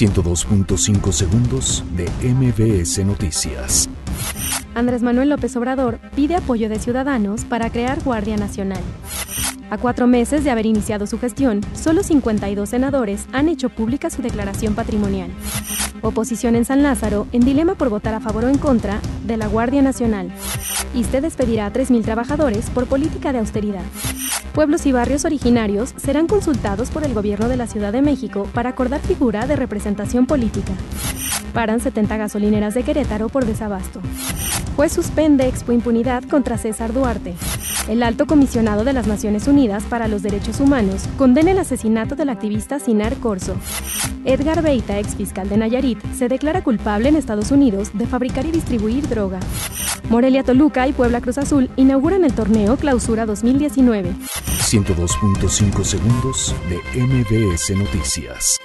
102.5 segundos de MBS Noticias. Andrés Manuel López Obrador pide apoyo de ciudadanos para crear Guardia Nacional. A cuatro meses de haber iniciado su gestión, solo 52 senadores han hecho pública su declaración patrimonial. Oposición en San Lázaro en dilema por votar a favor o en contra de la Guardia Nacional. ISTE despedirá a 3.000 trabajadores por política de austeridad. Pueblos y barrios originarios serán consultados por el gobierno de la Ciudad de México para acordar figura de representación política. Paran 70 gasolineras de Querétaro por desabasto. Juez suspende expo impunidad contra César Duarte. El alto comisionado de las Naciones Unidas para los Derechos Humanos condena el asesinato del activista Sinar Corso. Edgar Beita, ex fiscal de Nayarit, se declara culpable en Estados Unidos de fabricar y distribuir droga. Morelia Toluca y Puebla Cruz Azul inauguran el torneo Clausura 2019. 102.5 segundos de MBS Noticias.